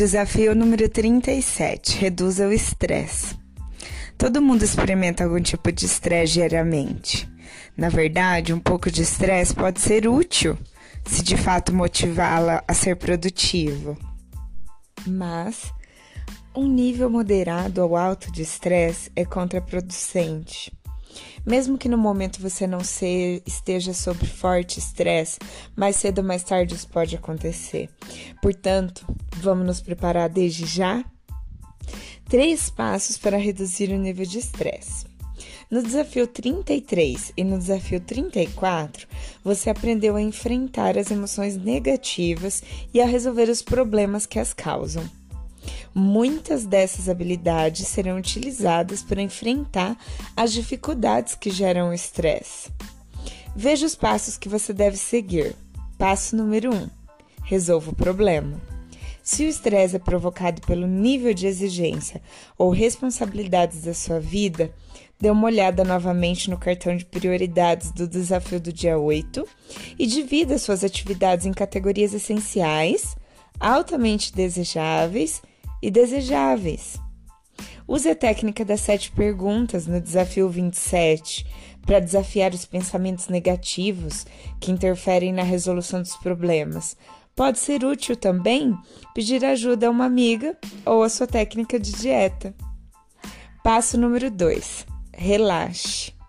Desafio número 37: reduza o estresse. Todo mundo experimenta algum tipo de estresse diariamente. Na verdade, um pouco de estresse pode ser útil se de fato motivá-la a ser produtivo. Mas um nível moderado ou alto de estresse é contraproducente. Mesmo que no momento você não se, esteja sob forte estresse, mais cedo ou mais tarde isso pode acontecer. Portanto, vamos nos preparar desde já? Três passos para reduzir o nível de estresse. No desafio 33 e no desafio 34, você aprendeu a enfrentar as emoções negativas e a resolver os problemas que as causam. Muitas dessas habilidades serão utilizadas para enfrentar as dificuldades que geram o estresse. Veja os passos que você deve seguir. Passo número 1: um, resolva o problema. Se o estresse é provocado pelo nível de exigência ou responsabilidades da sua vida, dê uma olhada novamente no cartão de prioridades do desafio do dia 8 e divida suas atividades em categorias essenciais, altamente desejáveis e desejáveis. Use a técnica das sete perguntas no desafio 27 para desafiar os pensamentos negativos que interferem na resolução dos problemas. Pode ser útil também pedir ajuda a uma amiga ou a sua técnica de dieta. Passo número 2: relaxe.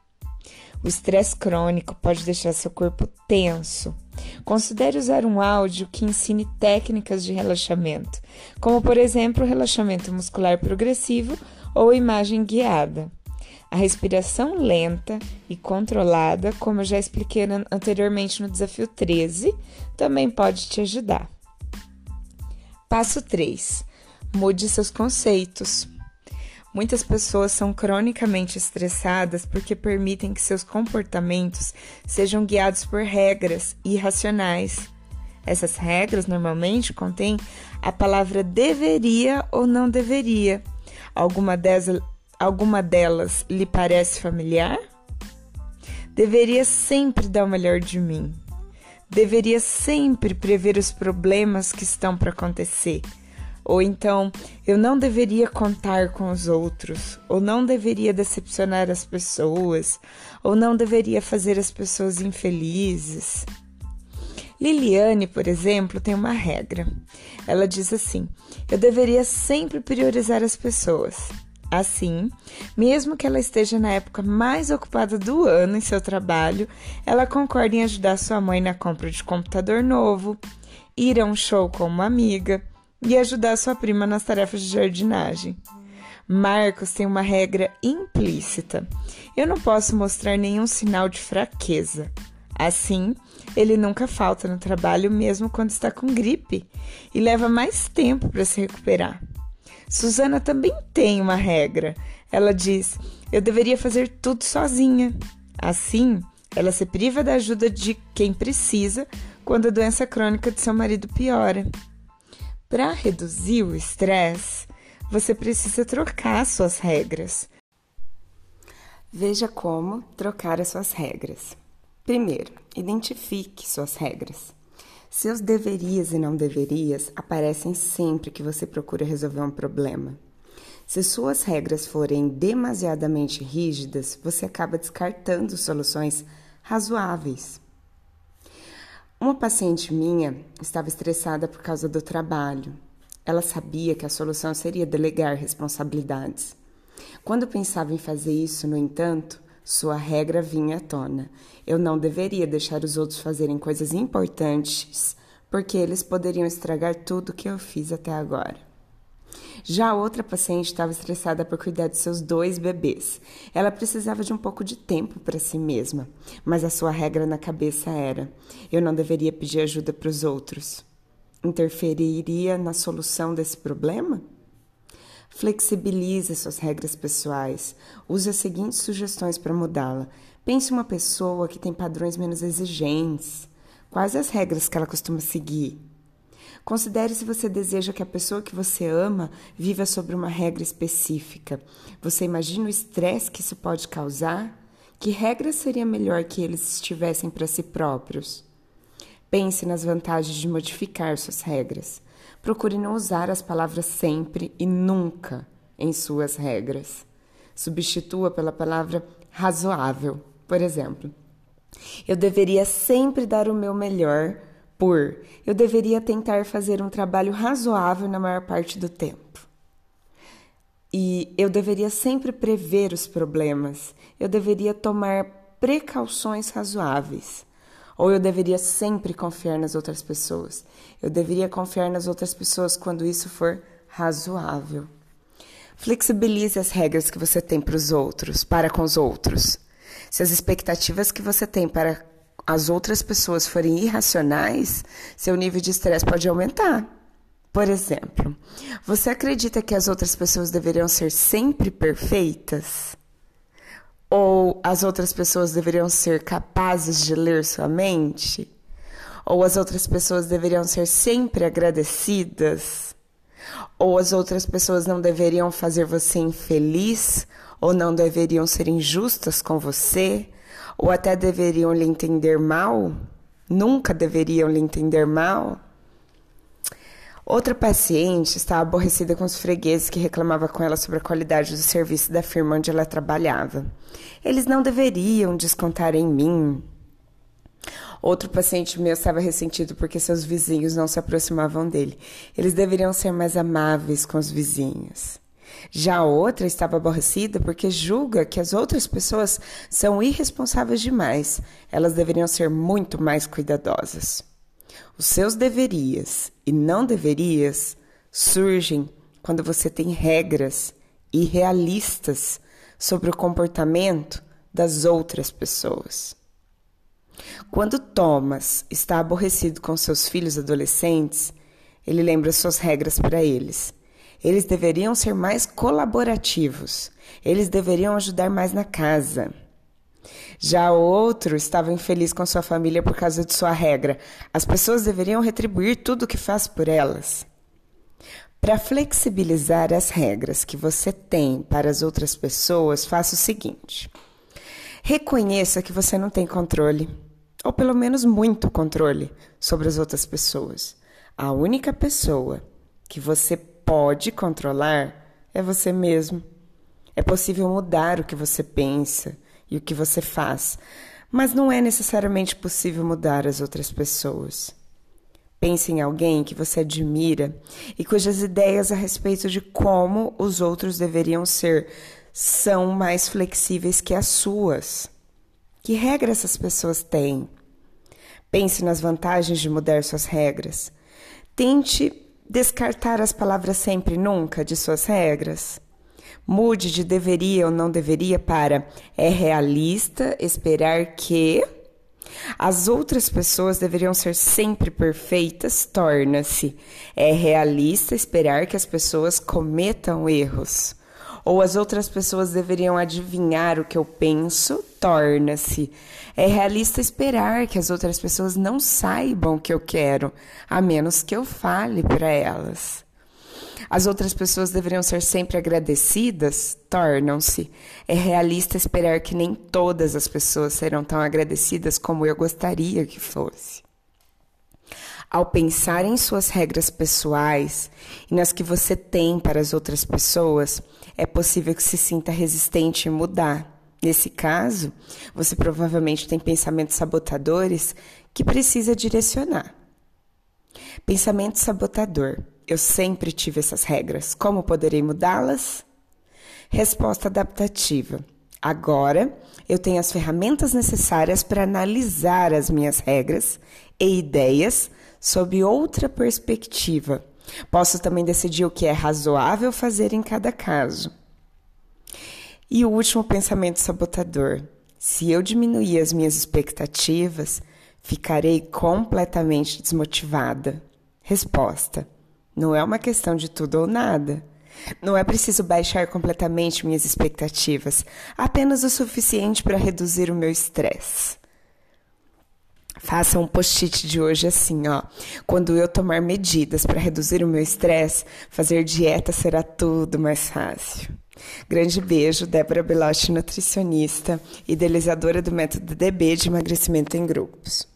O estresse crônico pode deixar seu corpo tenso. Considere usar um áudio que ensine técnicas de relaxamento, como por exemplo o relaxamento muscular progressivo ou imagem guiada. A respiração lenta e controlada, como eu já expliquei anteriormente no desafio 13, também pode te ajudar. Passo 3. Mude seus conceitos. Muitas pessoas são cronicamente estressadas porque permitem que seus comportamentos sejam guiados por regras irracionais. Essas regras normalmente contêm a palavra deveria ou não deveria. Alguma, alguma delas lhe parece familiar? Deveria sempre dar o melhor de mim. Deveria sempre prever os problemas que estão para acontecer ou então, eu não deveria contar com os outros, ou não deveria decepcionar as pessoas, ou não deveria fazer as pessoas infelizes. Liliane, por exemplo, tem uma regra. Ela diz assim: eu deveria sempre priorizar as pessoas. Assim, mesmo que ela esteja na época mais ocupada do ano em seu trabalho, ela concorda em ajudar sua mãe na compra de computador novo, ir a um show com uma amiga, e ajudar sua prima nas tarefas de jardinagem. Marcos tem uma regra implícita: eu não posso mostrar nenhum sinal de fraqueza. Assim, ele nunca falta no trabalho, mesmo quando está com gripe, e leva mais tempo para se recuperar. Suzana também tem uma regra. Ela diz: eu deveria fazer tudo sozinha. Assim, ela se priva da ajuda de quem precisa quando a doença crônica de seu marido piora. Para reduzir o estresse, você precisa trocar suas regras. Veja como trocar as suas regras. Primeiro, identifique suas regras. Seus deverias e não deverias aparecem sempre que você procura resolver um problema. Se suas regras forem demasiadamente rígidas, você acaba descartando soluções razoáveis. Uma paciente minha estava estressada por causa do trabalho. Ela sabia que a solução seria delegar responsabilidades. Quando pensava em fazer isso, no entanto, sua regra vinha à tona. Eu não deveria deixar os outros fazerem coisas importantes, porque eles poderiam estragar tudo que eu fiz até agora. Já outra paciente estava estressada por cuidar de seus dois bebês. Ela precisava de um pouco de tempo para si mesma, mas a sua regra na cabeça era: eu não deveria pedir ajuda para os outros. Interferiria na solução desse problema? Flexibilize suas regras pessoais. Use as seguintes sugestões para mudá-la. Pense uma pessoa que tem padrões menos exigentes. Quais as regras que ela costuma seguir? Considere se você deseja que a pessoa que você ama viva sobre uma regra específica. Você imagina o estresse que isso pode causar? Que regra seria melhor que eles estivessem para si próprios? Pense nas vantagens de modificar suas regras. procure não usar as palavras sempre e nunca em suas regras. Substitua pela palavra razoável. Por exemplo, eu deveria sempre dar o meu melhor por eu deveria tentar fazer um trabalho razoável na maior parte do tempo. E eu deveria sempre prever os problemas. Eu deveria tomar precauções razoáveis. Ou eu deveria sempre confiar nas outras pessoas. Eu deveria confiar nas outras pessoas quando isso for razoável. Flexibilize as regras que você tem para os outros, para com os outros. Se as expectativas que você tem para as outras pessoas forem irracionais, seu nível de estresse pode aumentar. Por exemplo, você acredita que as outras pessoas deveriam ser sempre perfeitas? Ou as outras pessoas deveriam ser capazes de ler sua mente? Ou as outras pessoas deveriam ser sempre agradecidas? Ou as outras pessoas não deveriam fazer você infeliz? Ou não deveriam ser injustas com você? Ou até deveriam lhe entender mal? Nunca deveriam lhe entender mal? Outra paciente estava aborrecida com os fregueses que reclamava com ela sobre a qualidade do serviço da firma onde ela trabalhava. Eles não deveriam descontar em mim. Outro paciente meu estava ressentido porque seus vizinhos não se aproximavam dele. Eles deveriam ser mais amáveis com os vizinhos. Já a outra estava aborrecida porque julga que as outras pessoas são irresponsáveis demais. Elas deveriam ser muito mais cuidadosas. Os seus deverias e não deverias surgem quando você tem regras irrealistas sobre o comportamento das outras pessoas. Quando Thomas está aborrecido com seus filhos adolescentes, ele lembra suas regras para eles. Eles deveriam ser mais colaborativos. Eles deveriam ajudar mais na casa. Já o outro estava infeliz com sua família por causa de sua regra. As pessoas deveriam retribuir tudo o que faz por elas. Para flexibilizar as regras que você tem para as outras pessoas, faça o seguinte: reconheça que você não tem controle, ou pelo menos muito controle, sobre as outras pessoas. A única pessoa que você pode controlar é você mesmo. É possível mudar o que você pensa e o que você faz, mas não é necessariamente possível mudar as outras pessoas. Pense em alguém que você admira e cujas ideias a respeito de como os outros deveriam ser são mais flexíveis que as suas. Que regras essas pessoas têm? Pense nas vantagens de mudar suas regras. Tente descartar as palavras sempre nunca de suas regras. Mude de deveria ou não deveria para é realista esperar que as outras pessoas deveriam ser sempre perfeitas, torna-se é realista esperar que as pessoas cometam erros. Ou as outras pessoas deveriam adivinhar o que eu penso, torna-se é realista esperar que as outras pessoas não saibam o que eu quero, a menos que eu fale para elas. As outras pessoas deveriam ser sempre agradecidas? Tornam-se. É realista esperar que nem todas as pessoas serão tão agradecidas como eu gostaria que fosse. Ao pensar em suas regras pessoais e nas que você tem para as outras pessoas, é possível que se sinta resistente em mudar. Nesse caso, você provavelmente tem pensamentos sabotadores que precisa direcionar. Pensamento sabotador. Eu sempre tive essas regras. Como poderei mudá-las? Resposta adaptativa. Agora eu tenho as ferramentas necessárias para analisar as minhas regras e ideias sob outra perspectiva. Posso também decidir o que é razoável fazer em cada caso. E o último pensamento sabotador: se eu diminuir as minhas expectativas, ficarei completamente desmotivada. Resposta: não é uma questão de tudo ou nada. Não é preciso baixar completamente minhas expectativas, apenas o suficiente para reduzir o meu estresse. Faça um post-it de hoje assim, ó. Quando eu tomar medidas para reduzir o meu estresse, fazer dieta será tudo mais fácil. Grande beijo, Débora Belotti, nutricionista, idealizadora do método DB de emagrecimento em grupos.